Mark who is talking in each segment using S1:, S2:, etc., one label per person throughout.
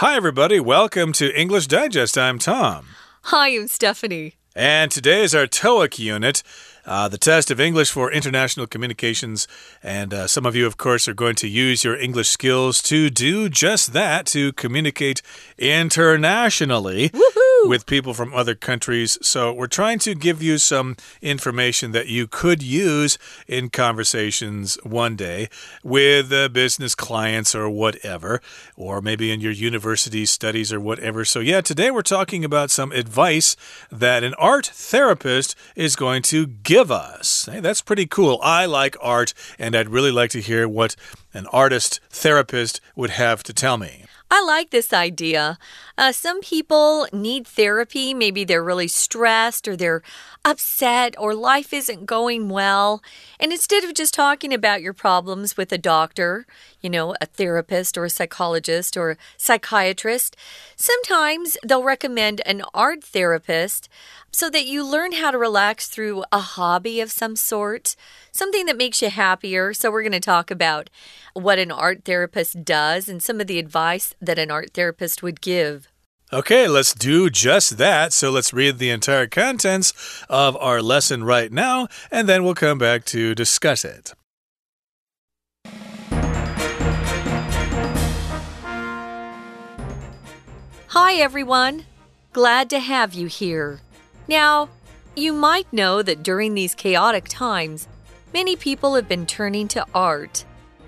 S1: Hi, everybody. Welcome to English Digest. I'm Tom.
S2: Hi, I'm Stephanie.
S1: And today is our TOEIC unit. Uh, the test of English for international communications. And uh, some of you, of course, are going to use your English skills to do just that to communicate internationally with people from other countries. So, we're trying to give you some information that you could use in conversations one day with uh, business clients or whatever, or maybe in your university studies or whatever. So, yeah, today we're talking about some advice that an art therapist is going to give us. Hey, that's pretty cool. I like art, and I'd really like to hear what an artist therapist would have to tell me.
S2: I like this idea. Uh, some people need therapy. Maybe they're really stressed or they're upset or life isn't going well. And instead of just talking about your problems with a doctor, you know, a therapist or a psychologist or a psychiatrist, sometimes they'll recommend an art therapist so that you learn how to relax through a hobby of some sort, something that makes you happier. So, we're going to talk about what an art therapist does and some of the advice that an art therapist would give.
S1: Okay, let's do just that. So let's read the entire contents of our lesson right now, and then we'll come back to discuss it.
S2: Hi, everyone. Glad to have you here. Now, you might know that during these chaotic times, many people have been turning to art.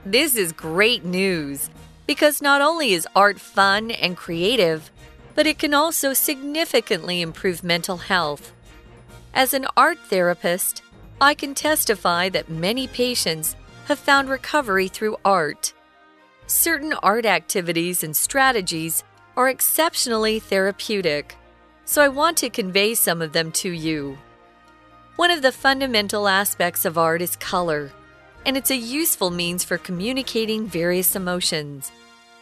S2: This is great news because not only is art fun and creative, but it can also significantly improve mental health. As an art therapist, I can testify that many patients have found recovery through art. Certain art activities and strategies are exceptionally therapeutic, so I want to convey some of them to you. One of the fundamental aspects of art is color, and it's a useful means for communicating various emotions.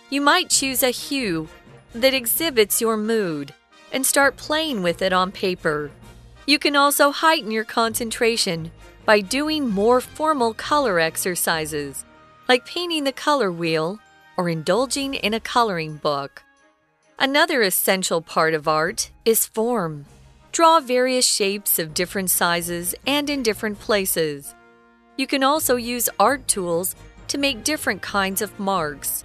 S2: You might choose a hue that exhibits your mood and start playing with it on paper. You can also heighten your concentration by doing more formal color exercises, like painting the color wheel or indulging in a coloring book. Another essential part of art is form. Draw various shapes of different sizes and in different places. You can also use art tools to make different kinds of marks.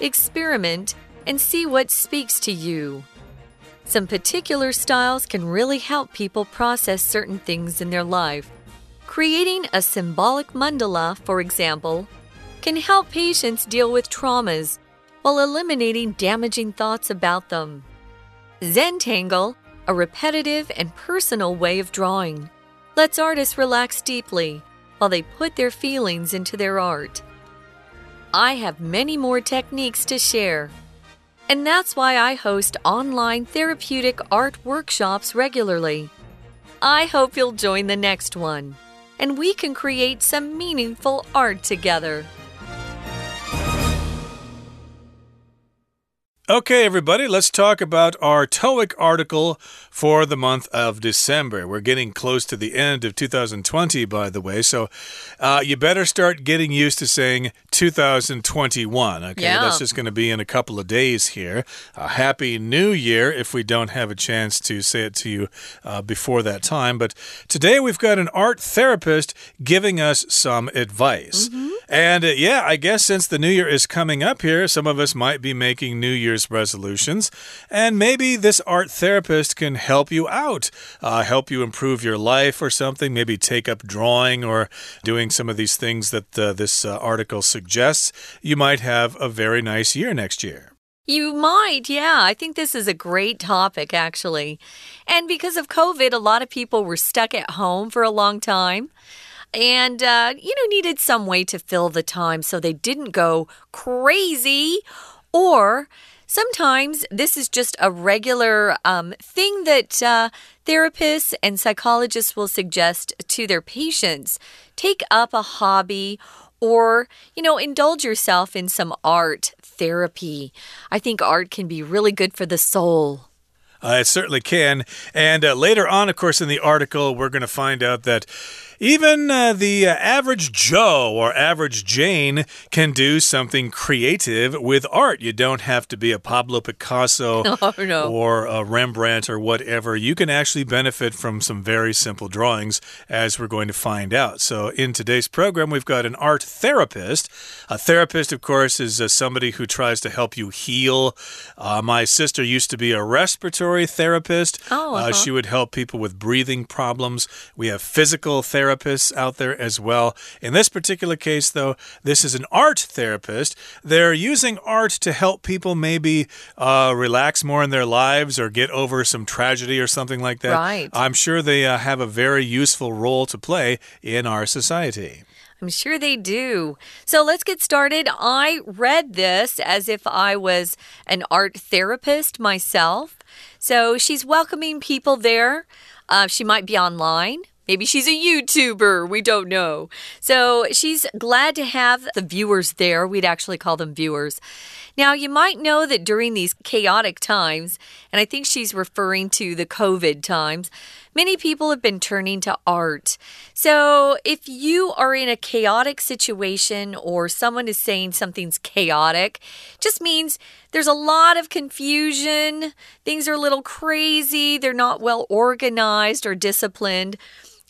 S2: Experiment and see what speaks to you. Some particular styles can really help people process certain things in their life. Creating a symbolic mandala, for example, can help patients deal with traumas while eliminating damaging thoughts about them. Zentangle, a repetitive and personal way of drawing, lets artists relax deeply while they put their feelings into their art. I have many more techniques to share, and that's why I host online therapeutic art workshops regularly. I hope you'll join the next one, and we can create some meaningful art together.
S1: Okay, everybody, let's talk about our TOEIC article for the month of December. We're getting close to the end of 2020, by the way, so uh, you better start getting used to saying 2021. Okay,
S2: yeah.
S1: that's just going to be in a couple of days here. A happy New Year if we don't have a chance to say it to you uh, before that time. But today we've got an art therapist giving us some advice.
S2: Mm -hmm.
S1: And uh, yeah, I guess since the New Year is coming up here, some of us might be making New Year's resolutions. And maybe this art therapist can help you out, uh, help you improve your life or something. Maybe take up drawing or doing some of these things that uh, this uh, article suggests. You might have a very nice year next year.
S2: You might, yeah. I think this is a great topic, actually. And because of COVID, a lot of people were stuck at home for a long time and, uh, you know, needed some way to fill the time so they didn't go crazy or Sometimes this is just a regular um, thing that uh, therapists and psychologists will suggest to their patients. Take up a hobby or, you know, indulge yourself in some art therapy. I think art can be really good for the soul.
S1: Uh, it certainly can. And uh, later on, of course, in the article, we're going to find out that Even uh, the uh, average Joe or average Jane can do something creative with art. You don't have to be a Pablo Picasso
S2: oh, no.
S1: or a Rembrandt or whatever. You can actually benefit from some very simple drawings, as we're going to find out. So, in today's program, we've got an art therapist. A therapist, of course, is uh, somebody who tries to help you heal. Uh, my sister used to be a respiratory therapist.
S2: Oh,
S1: -huh.
S2: uh-huh.
S1: she would help people with breathing problems. We have physical therapists out there as well. In this particular case, though, this is an art therapist. They're using art to help people maybe uh, relax more in their lives or get over some tragedy or something like that.
S2: Right.
S1: I'm sure they uh, have a very useful role to play in our society.
S2: I'm sure they do. So let's get started. I read this as if I was an art therapist myself. So she's welcoming people there. Uh, she might be online. Maybe she's a YouTuber. We don't know. So she's glad to have the viewers there. We'd actually call them viewers. Now, you might know that during these chaotic times, and I think she's referring to the COVID times, many people have been turning to art. So, if you are in a chaotic situation or someone is saying something's chaotic, just means there's a lot of confusion, things are a little crazy, they're not well organized or disciplined.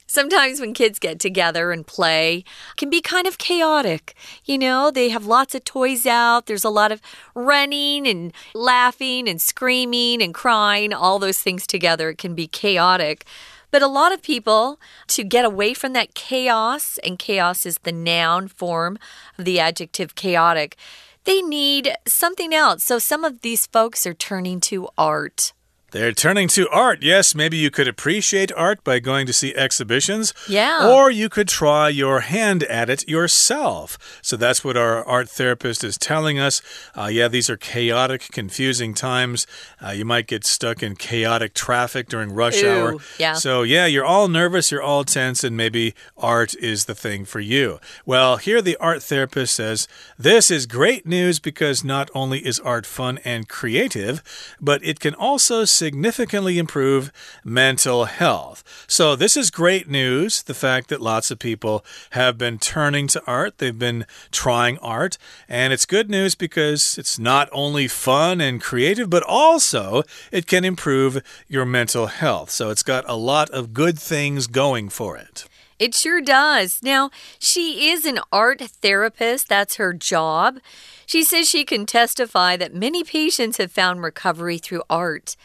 S2: Sometimes when kids get together and play, can be kind of chaotic. You know, they have lots of toys out. There's a lot of running and laughing and screaming and crying, all those things together. It can be chaotic. But a lot of people, to get away from that chaos, and chaos is the noun form of the adjective chaotic, they need something else. So some of these folks are turning to art.
S1: They're turning to art. Yes, maybe you could appreciate art by going to see exhibitions.
S2: Yeah.
S1: Or you could try your hand at it yourself. So that's what our art therapist is telling us. Uh, yeah, these are chaotic, confusing times. Uh, you might get stuck in chaotic traffic during rush
S2: Ew,
S1: hour.
S2: yeah.
S1: So, yeah, you're all nervous, you're all tense, and maybe art is the thing for you. Well, here the art therapist says this is great news because not only is art fun and creative, but it can also significantly improve mental health. So, this is great news the fact that lots of people have been turning to art, they've been trying art, and it's good news because it's not only fun and creative, but also it can improve your mental health. So, it's got a lot of good things going for it.
S2: It sure does. Now, she is an art therapist, that's her job. She says she can testify that many patients have found recovery through art.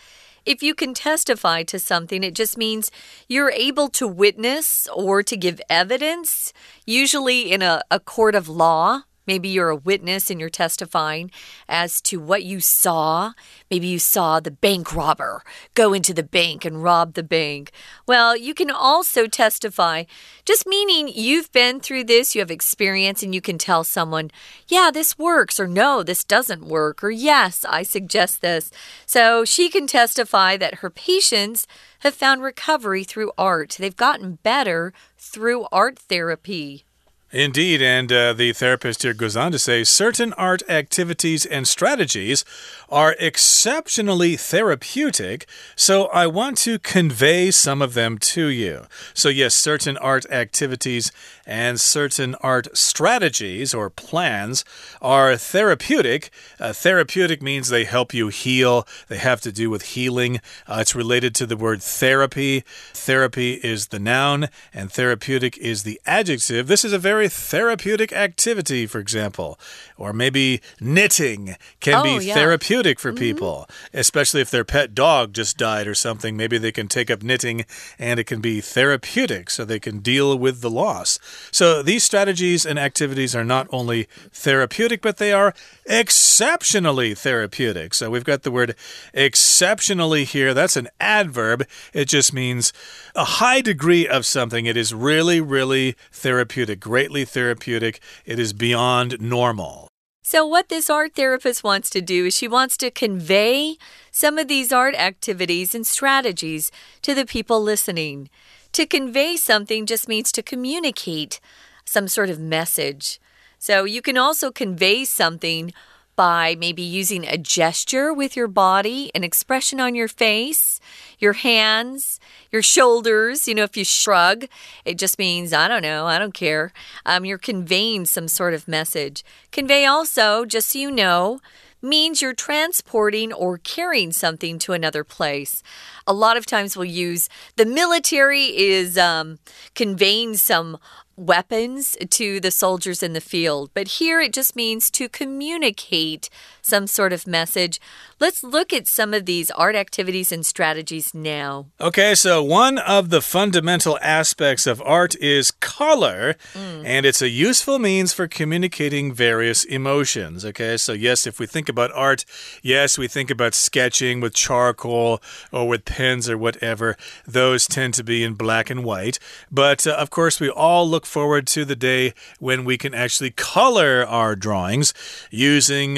S2: If you can testify to something, it just means you're able to witness or to give evidence, usually in a, a court of law. Maybe you're a witness and you're testifying as to what you saw. Maybe you saw the bank robber go into the bank and rob the bank. Well, you can also testify, just meaning you've been through this, you have experience, and you can tell someone, yeah, this works, or no, this doesn't work, or yes, I suggest this. So she can testify that her patients have found recovery through art. They've gotten better through art therapy.
S1: Indeed, and uh, the therapist here goes on to say certain art activities and strategies are exceptionally therapeutic, so I want to convey some of them to you. So, yes, certain art activities and certain art strategies or plans are therapeutic. Uh, therapeutic means they help you heal, they have to do with healing. Uh, it's related to the word therapy. Therapy is the noun, and therapeutic is the adjective. This is a very therapeutic activity, for example. Or maybe knitting can
S2: Oh,
S1: be
S2: yeah.
S1: therapeutic for mm-hmm. people, especially if their pet dog just died or something. Maybe they can take up knitting and it can be therapeutic so they can deal with the loss. So these strategies and activities are not only therapeutic, but they are exceptionally therapeutic. So we've got the word exceptionally here. That's an adverb. It just means a high degree of something. It is really, really therapeutic, greatly therapeutic. It is beyond normal.
S2: So, what this art therapist wants to do is she wants to convey some of these art activities and strategies to the people listening. To convey something just means to communicate some sort of message. So, you can also convey something by maybe using a gesture with your body, an expression on your face, your hands, your shoulders. You know, if you shrug, it just means, I don't know, I don't care. Um, you're conveying some sort of message. Convey also, just so you know, means you're transporting or carrying something to another place. A lot of times we'll use the military is um, conveying some weapons to the soldiers in the field, but here it just means to communicate some sort of message. Let's look at some of these art activities and strategies now.
S1: Okay, so one of the fundamental aspects of art is color, mm. and it's a useful means for communicating various emotions. Okay, so yes, if we think about art, yes, we think about sketching with charcoal or with pens or whatever. Those tend to be in black and white. But uh, of course, we all look forward to the day when we can actually color our drawings using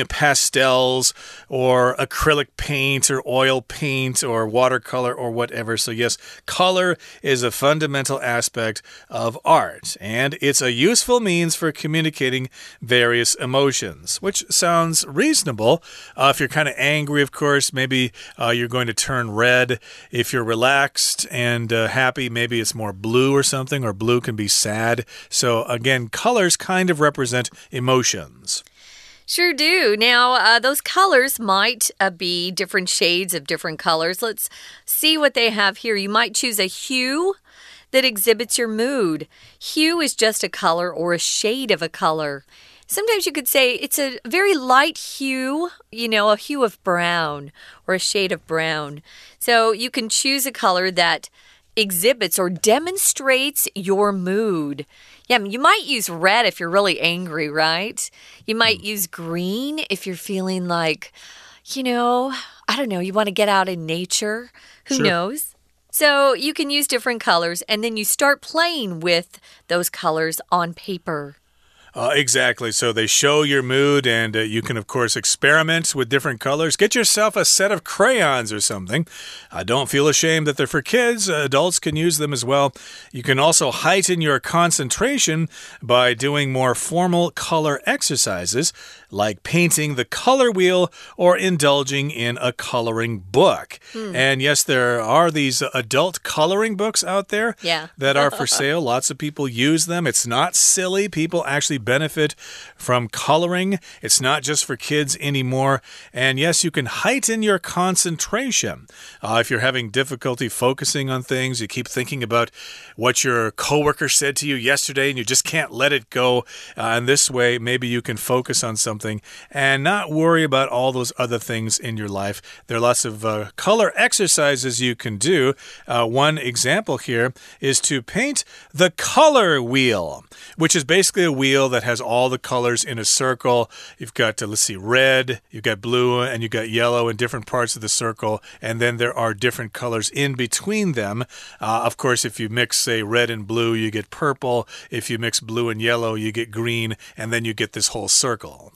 S1: pastels or acrylic paint or oil paint or watercolor or whatever. So, yes, color is a fundamental aspect of art, and it's a useful means for communicating various emotions, which sounds reasonable. Uh, if you're kind of angry, of course, maybe uh, you're going to turn red. If you're relaxed and uh, happy, maybe it's more blue or something, or blue can be sad. So, again, colors kind of represent emotions.
S2: Sure do. Now, uh, those colors might uh, be different shades of different colors. Let's see what they have here. You might choose a hue that exhibits your mood. Hue is just a color or a shade of a color. Sometimes you could say it's a very light hue, you know, a hue of brown or a shade of brown. So you can choose a color that exhibits or demonstrates your mood. Yeah, you might use red if you're really angry, right? You might mm. use green if you're feeling like, you know, I don't know, you want to get out in nature. Who sure. knows? So you can use different colors and then you start playing with those colors on paper.
S1: Uh, exactly. So they show your mood, and uh, you can, of course, experiment with different colors. Get yourself a set of crayons or something. Uh, don't feel ashamed that they're for kids. adults can use them as well. You can also heighten your concentration by doing more formal color exercises like painting the color wheel or indulging in a coloring book. Hmm. And yes, there are these adult coloring books out there
S2: yeah.
S1: that are for sale. Lots of people use them. It's not silly. People actually benefit from coloring. It's not just for kids anymore. And yes, you can heighten your concentration. Uh, if you're having difficulty focusing on things, you keep thinking about what your coworker said to you yesterday and you just can't let it go. Uh, and this way, maybe you can focus on something something and not worry about all those other things in your life. There are lots of uh, color exercises you can do. Uh, one example here is to paint the color wheel, which is basically a wheel that has all the colors in a circle. You've got, uh, let's see, red, you've got blue, and you've got yellow in different parts of the circle, and then there are different colors in between them. Uh, of course, if you mix, say, red and blue, you get purple. If you mix blue and yellow, you get green, and then you get this whole circle.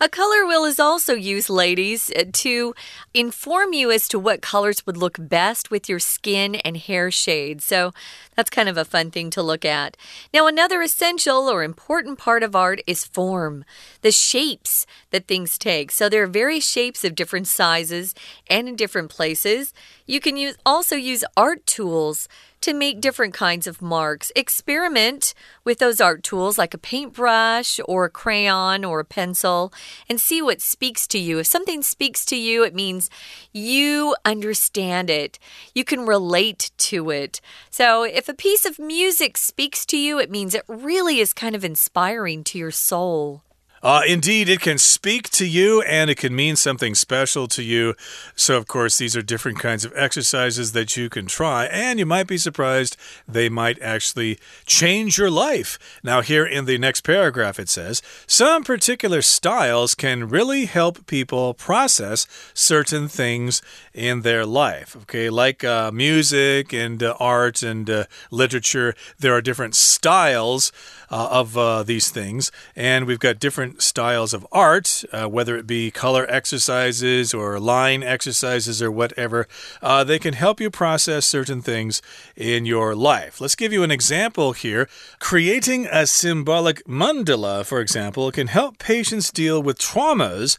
S2: A color wheel is also used, ladies, uh, to inform you as to what colors would look best with your skin and hair shade. So that's kind of a fun thing to look at. Now, another essential or important part of art is form, the shapes that things take. So there are various shapes of different sizes and in different places. You can use, also use art tools to make different kinds of marks. Experiment with those art tools like a paintbrush or a crayon or a pencil and see what speaks to you. If something speaks to you, it means you understand it, you can relate to it. So if a piece of music speaks to you, it means it really is kind of inspiring to your soul.
S1: Uh, indeed, it can speak to you and it can mean something special to you. So, of course, these are different kinds of exercises that you can try, and you might be surprised they might actually change your life. Now, here in the next paragraph, it says some particular styles can really help people process certain things in their life. Okay, like uh, music and uh, art and uh, literature, there are different styles uh, of uh, these things, and we've got different styles of art, uh, whether it be color exercises or line exercises or whatever. Uh, they can help you process certain things in your life. Let's give you an example here. Creating a symbolic mandala, for example, can help patients deal with traumas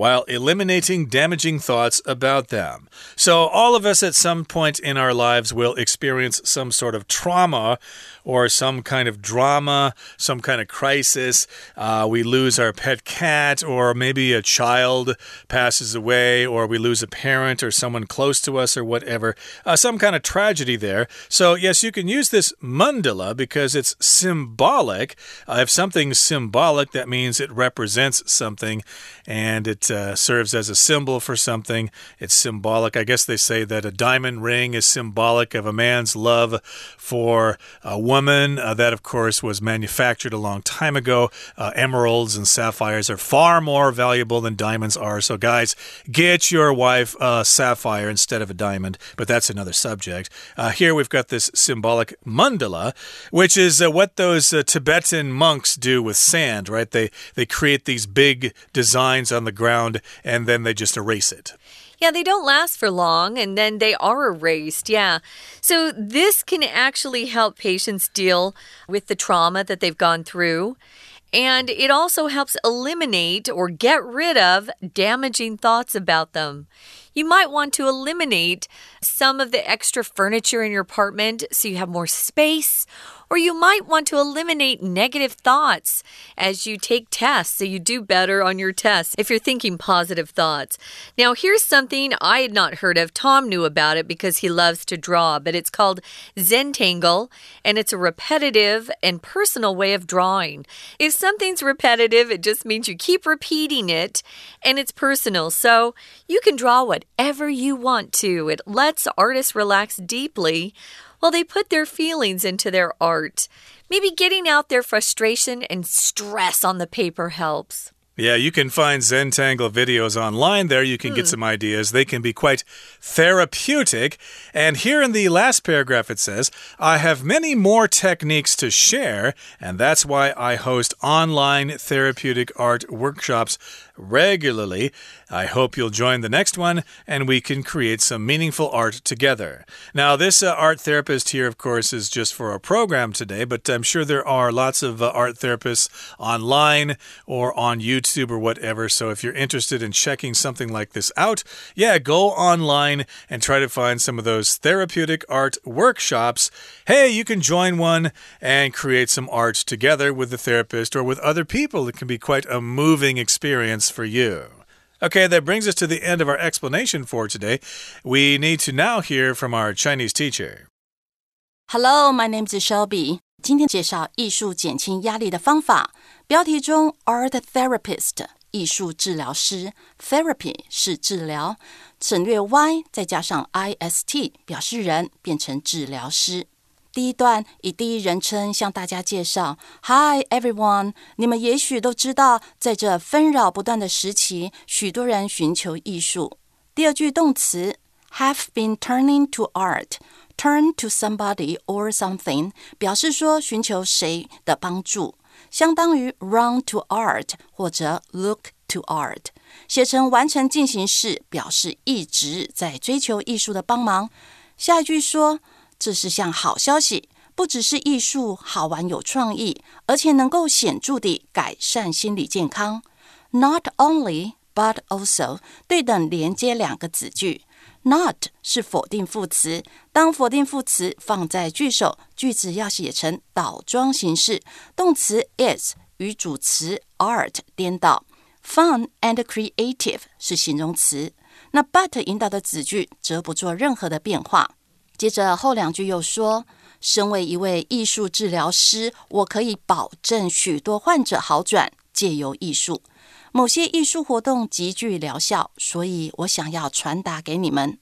S1: while eliminating damaging thoughts about them. So, all of us at some point in our lives will experience some sort of trauma or some kind of drama, some kind of crisis. Uh, we lose our pet cat, or maybe a child passes away, or we lose a parent or someone close to us, or whatever. Uh, some kind of tragedy there. So, yes, you can use this mandala because it's symbolic. Uh, if something's symbolic, that means it represents something and it uh, serves as a symbol for something. It's symbolic. I guess they say that a diamond ring is symbolic of a man's love for a woman. Uh, that, of course, was manufactured a long time ago. Uh, emeralds and sapphires are far more valuable than diamonds are. So, guys, get your wife a sapphire instead of a diamond. But that's another subject. Uh, here we've got this symbolic mandala, which is uh, what those uh, Tibetan monks do with sand, right? They they create these big designs on the ground and then they just erase it.
S2: Yeah, they don't last for long and then they are erased. Yeah. So this can actually help patients deal with the trauma that they've gone through. And it also helps eliminate or get rid of damaging thoughts about them. You might want to eliminate some of the extra furniture in your apartment so you have more space or you might want to eliminate negative thoughts as you take tests so you do better on your tests if you're thinking positive thoughts. Now, here's something I had not heard of. Tom knew about it because he loves to draw, but it's called Zentangle, and it's a repetitive and personal way of drawing. If something's repetitive, it just means you keep repeating it and it's personal. So you can draw whatever you want to. It lets artists relax deeply well, they put their feelings into their art. Maybe getting out their frustration and stress on the paper helps.
S1: Yeah, you can find Zentangle videos online there. You can get hmm. some ideas. They can be quite therapeutic. And here in the last paragraph, it says, I have many more techniques to share, and that's why I host online therapeutic art workshops regularly. I hope you'll join the next one and we can create some meaningful art together. Now, this uh, art therapist here, of course, is just for our program today, but I'm sure there are lots of uh, art therapists online or on YouTube or whatever. So if you're interested in checking something like this out, yeah, go online and try to find some of those therapeutic art workshops. Hey, you can join one and create some art together with the therapist or with other people. It can be quite a moving experience for you. Okay, that brings us to the end of our explanation for today. We need to now hear from our Chinese teacher.
S3: Hello, my name is Shelby. 今天介绍艺术减轻压力的方法。标题中 art therapist 艺术治疗师，therapy 是治疗，省略 y 再加上 ist 表示人，变成治疗师。 第一段以第一人称向大家介绍：“Hi everyone，你们也许都知道，在这纷扰不断的时期，许多人寻求艺术。”第二句动词 have been turning to art，turn to somebody or something，表示说寻求谁的帮助，相当于 run to art 或者 look to art。写成完成进行式，表示一直在追求艺术的帮忙。下一句说。这是项好消息，不只是艺术好玩有创意，而且能够显著地改善心理健康。Not only, but also，对等连接两个子句。Not 是否定副词，当否定副词放在句首，句子要写成倒装形式，动词 is 与主词 art 颠倒。Fun and creative 是形容词，那 but 引导的子句则不做任何的变化。接着后两句又说：“身为一位艺术治疗师，我可以保证许多患者好转，借由艺术。某些艺术活动极具疗效，所以我想要传达给你们。”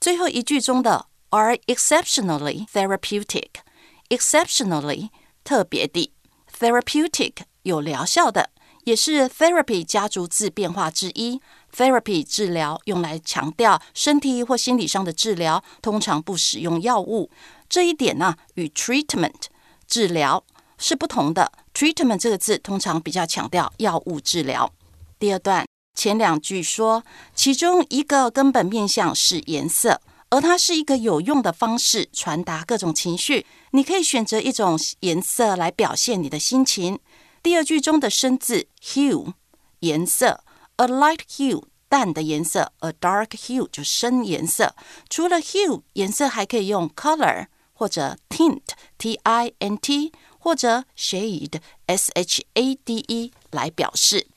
S3: 最后一句中的 “are exceptionally therapeutic”，exceptionally 特别的，therapeutic 有疗效的，也是 therapy 家族字变化之一。Therapy 治疗用来强调身体或心理上的治疗，通常不使用药物。这一点呢，与 treatment 治疗是不同的。treatment 这个字通常比较强调药物治疗。第二段前两句说，其中一个根本面向是颜色，而它是一个有用的方式传达各种情绪。你可以选择一种颜色来表现你的心情。第二句中的生字 hue 颜色。a light hue 淡的颜色，a dark hue 就深颜色。除了 hue 颜色，还可以用 color 或者 tint t i n t 或者 shade s h a d e 来表示。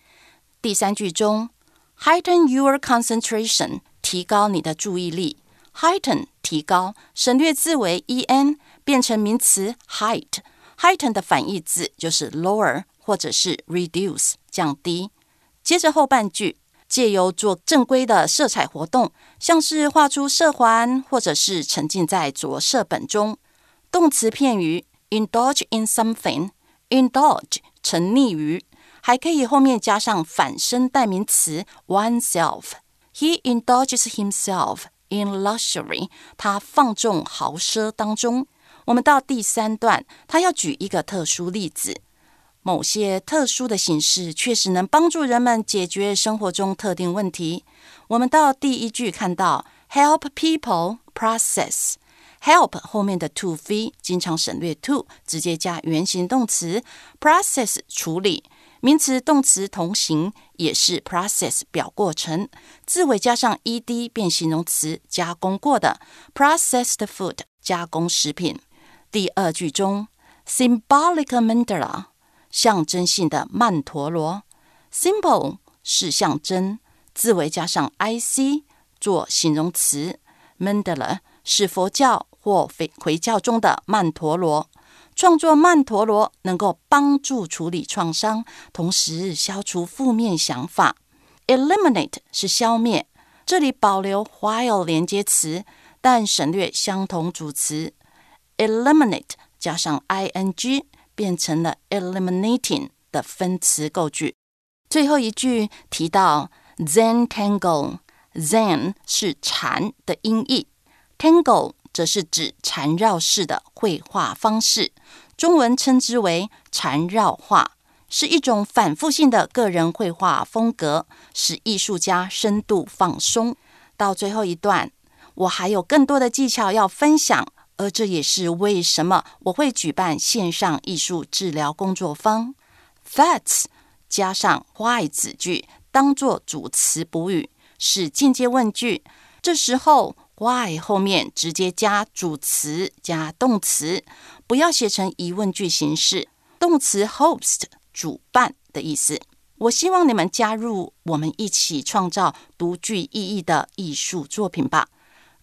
S3: 第三句中，heighten your concentration 提高你的注意力，heighten 提高，省略字为 e n 变成名词 height。heighten 的反义字就是 lower 或者是 reduce 降低。 接着后半句，借由做正规的色彩活动，像是画出色环，或者是沉浸在着色本中。动词片语 indulge in something，indulge 沉溺于，还可以后面加上反身代名词 oneself。He indulges himself in luxury，他放纵豪奢当中。我们到第三段，他要举一个特殊例子。某些特殊的形式确实能帮助人们解决生活中特定问题。我们到第一句看到 help people process，help 后面的 to v 经常省略 to，直接加原形动词 process 处理，名词动词同形，也是 process 表过程，字尾加上 ed 变形容词加工过的 processed food 加工食品。第二句中 symbolic mandala。象征性的曼陀罗，symbol 是象征，字尾加上 i c 做形容词。Mandala 是佛教或回回教中的曼陀罗。创作曼陀罗能够帮助处理创伤，同时消除负面想法。Eliminate 是消灭，这里保留 while 连接词，但省略相同主词。Eliminate 加上 i n g。变成了 eliminating 的分词构句。最后一句提到 Zen tangle，Zen 是禅的音译，tangle 则是指缠绕式的绘画方式，中文称之为缠绕画，是一种反复性的个人绘画风格，使艺术家深度放松。到最后一段，我还有更多的技巧要分享。而这也是为什么我会举办线上艺术治疗工作坊。That 加上 why 子句当做主词补语是间接问句，这时候 why 后面直接加主词加动词，不要写成疑问句形式。动词 host 主办的意思。我希望你们加入我们一起创造独具意义的艺术作品吧。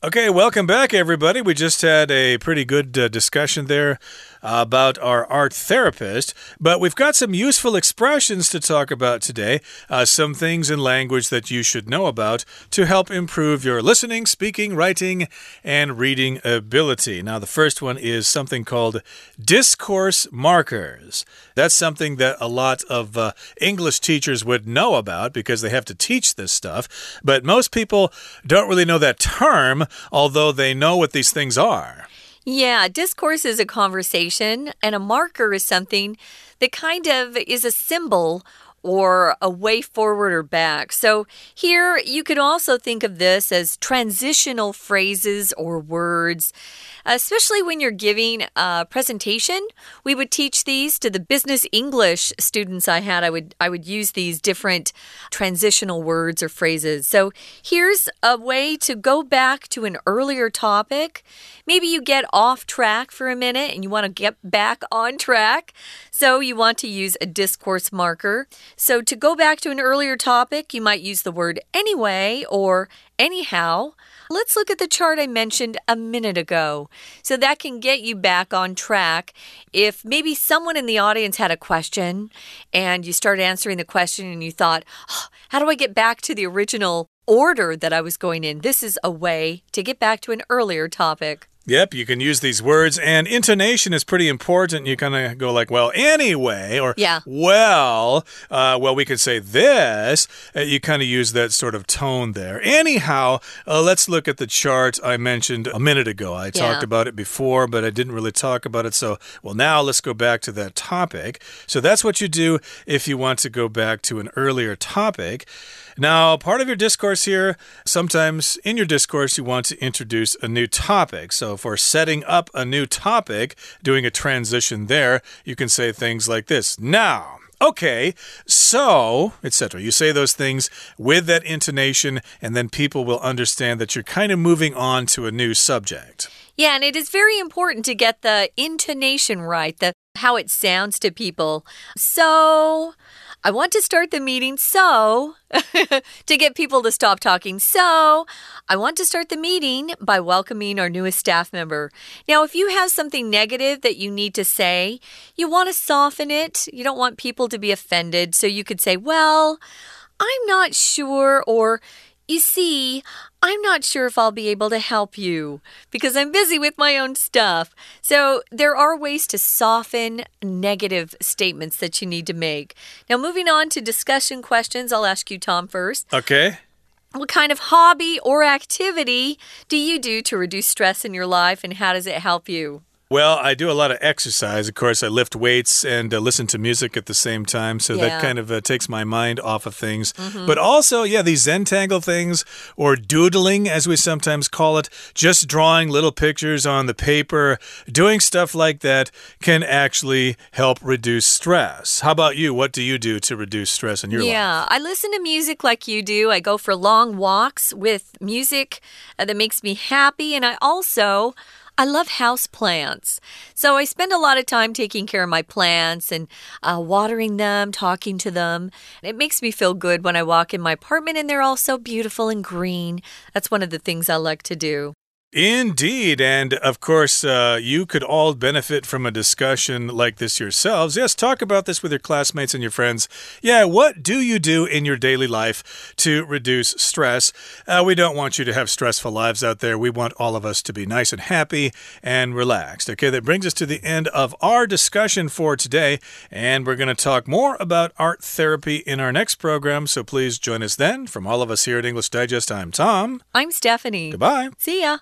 S1: Okay, welcome back, everybody. We just had a pretty good uh, discussion there about our art therapist, but we've got some useful expressions to talk about today. Uh, some things in language that you should know about to help improve your listening, speaking, writing, and reading ability. Now, the first one is something called discourse markers. That's something that a lot of uh, English teachers would know about because they have to teach this stuff, but most people don't really know that term, although they know what these things are.
S2: Yeah, discourse is a conversation, and a marker is something that kind of is a symbol or a way forward or back. So here you could also think of this as transitional phrases or words especially when you're giving a presentation. We would teach these to the business English students I had. I would I would use these different transitional words or phrases. So here's a way to go back to an earlier topic. Maybe you get off track for a minute and you want to get back on track. So you want to use a discourse marker. So to go back to an earlier topic, you might use the word anyway or anyhow. Let's look at the chart I mentioned a minute ago. So that can get you back on track. If maybe someone in the audience had a question and you started answering the question and you thought, oh, how do I get back to the original order that I was going in. This is a way to get back to an earlier topic.
S1: Yep, you can use these words, and intonation is pretty important. You kind of go like, well, anyway, or
S2: yeah.
S1: well, uh, well, we could say this. Uh, you kind of use that sort of tone there. Anyhow, uh, let's look at the chart I mentioned a minute ago. I yeah. talked about it before, but I didn't really talk about it. So, well, now let's go back to that topic. So that's what you do if you want to go back to an earlier topic. Now, part of your discourse here, sometimes in your discourse, you want to introduce a new topic. So, for setting up a new topic, doing a transition there, you can say things like this Now, Okay, so, etc. You say those things with that intonation, and then people will understand that you're kind of moving on to a new subject.
S2: Yeah, and it is very important to get the intonation right, the how it sounds to people. So, I want to start the meeting so to get people to stop talking. So I want to start the meeting by welcoming our newest staff member. Now, if you have something negative that you need to say, you want to soften it. You don't want people to be offended. So you could say, Well, I'm not sure, or you see, I'm not sure if I'll be able to help you because I'm busy with my own stuff. So, there are ways to soften negative statements that you need to make. Now, moving on to discussion questions, I'll ask you, Tom, first.
S1: Okay.
S2: What kind of hobby or activity do you do to reduce stress in your life, and how does it help you?
S1: Well, I do a lot of exercise. Of course, I lift weights and uh, listen to music at the same time. So yeah. that kind of uh, takes my mind off of things. Mm -hmm. But also, yeah, these Zentangle things or doodling, as we sometimes call it, just drawing little pictures on the paper, doing stuff like that can actually help reduce stress. How about you? What do you do to reduce stress in your
S2: yeah,
S1: life?
S2: Yeah, I listen to music like you do. I go for long walks with music uh, that makes me happy. And I also. I love house plants. So I spend a lot of time taking care of my plants and uh, watering them, talking to them. It makes me feel good when I walk in my apartment and they're all so beautiful and green. That's one of the things I like to do.
S1: Indeed. And of course, uh, you could all benefit from a discussion like this yourselves. Yes, talk about this with your classmates and your friends. Yeah, what do you do in your daily life to reduce stress? Uh, we don't want you to have stressful lives out there. We want all of us to be nice and happy and relaxed. Okay, that brings us to the end of our discussion for today. And we're going to talk more about art therapy in our next program. So please join us then. From all of us here at English Digest, I'm Tom.
S2: I'm Stephanie.
S1: Goodbye.
S2: See ya.